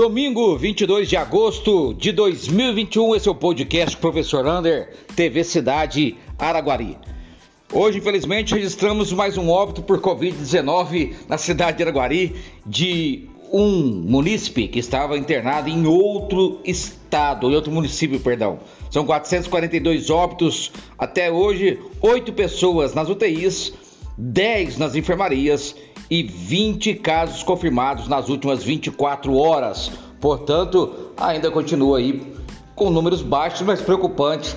Domingo, 22 de agosto de 2021, esse é o podcast Professor Lander, TV Cidade Araguari. Hoje, infelizmente, registramos mais um óbito por Covid-19 na cidade de Araguari de um munícipe que estava internado em outro estado, em outro município, perdão. São 442 óbitos até hoje, 8 pessoas nas UTIs, 10 nas enfermarias e 20 casos confirmados nas últimas 24 horas. Portanto, ainda continua aí com números baixos, mas preocupantes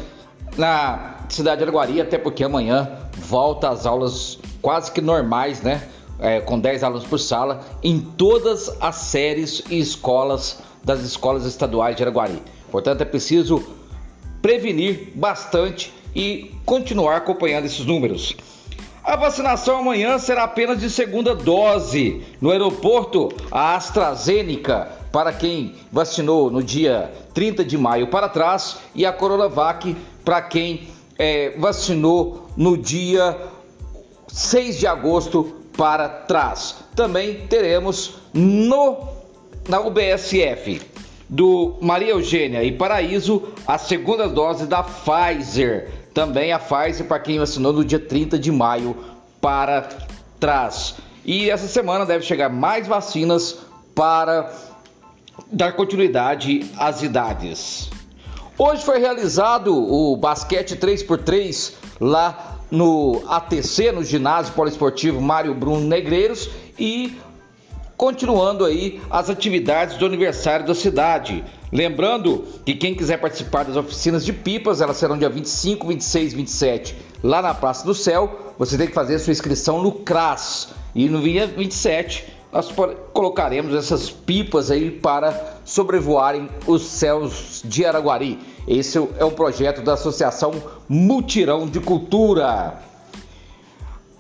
na cidade de Araguari, até porque amanhã volta às aulas quase que normais, né? É, com 10 alunos por sala, em todas as séries e escolas das escolas estaduais de Araguari. Portanto, é preciso prevenir bastante e continuar acompanhando esses números. A vacinação amanhã será apenas de segunda dose. No aeroporto, a AstraZeneca para quem vacinou no dia 30 de maio para trás e a Coronavac para quem é, vacinou no dia 6 de agosto para trás. Também teremos no na UBSF do Maria Eugênia e Paraíso a segunda dose da Pfizer também a Pfizer para quem vacinou no dia 30 de maio para trás. E essa semana deve chegar mais vacinas para dar continuidade às idades. Hoje foi realizado o basquete 3x3 lá no ATC, no ginásio poliesportivo Mário Bruno Negreiros e continuando aí as atividades do aniversário da cidade. Lembrando que quem quiser participar das oficinas de pipas, elas serão dia 25, 26 e 27 lá na Praça do Céu. Você tem que fazer sua inscrição no CRAS. E no dia 27 nós colocaremos essas pipas aí para sobrevoarem os céus de Araguari. Esse é um projeto da Associação Mutirão de Cultura.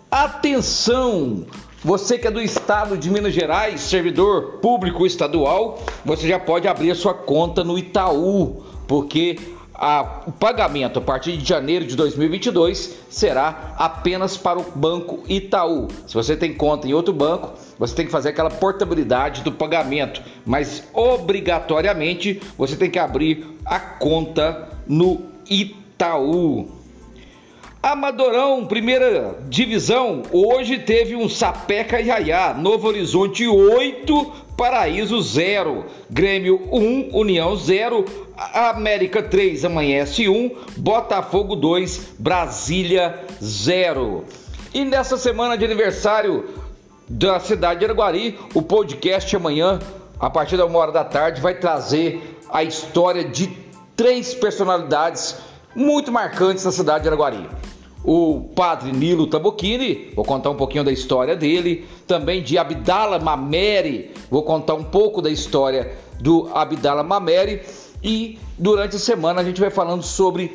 Atenção! Você que é do estado de Minas Gerais, servidor público estadual, você já pode abrir a sua conta no Itaú, porque a, o pagamento a partir de janeiro de 2022 será apenas para o Banco Itaú. Se você tem conta em outro banco, você tem que fazer aquela portabilidade do pagamento, mas obrigatoriamente você tem que abrir a conta no Itaú. Amadorão, primeira divisão, hoje teve um Sapeca Iaiá, Novo Horizonte 8, Paraíso 0, Grêmio 1, União 0, América 3, Amanhece 1, Botafogo 2, Brasília 0. E nessa semana de aniversário da cidade de Araguari, o podcast amanhã, a partir da uma hora da tarde, vai trazer a história de três personalidades muito marcantes na cidade de Araguari o padre Nilo Tabocchini, vou contar um pouquinho da história dele, também de Abdala Mameri, vou contar um pouco da história do Abdala Mameri e durante a semana a gente vai falando sobre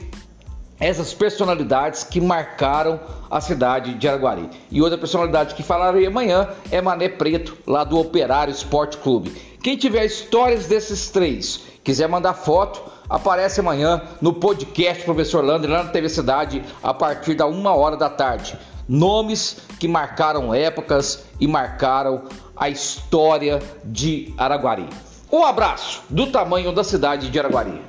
essas personalidades que marcaram a cidade de Araguari. E outra personalidade que falarei amanhã é Mané Preto, lá do Operário Esporte Clube. Quem tiver histórias desses três, quiser mandar foto, aparece amanhã no podcast Professor Lander, lá na TV Cidade, a partir da uma hora da tarde. Nomes que marcaram épocas e marcaram a história de Araguari. Um abraço do tamanho da cidade de Araguari.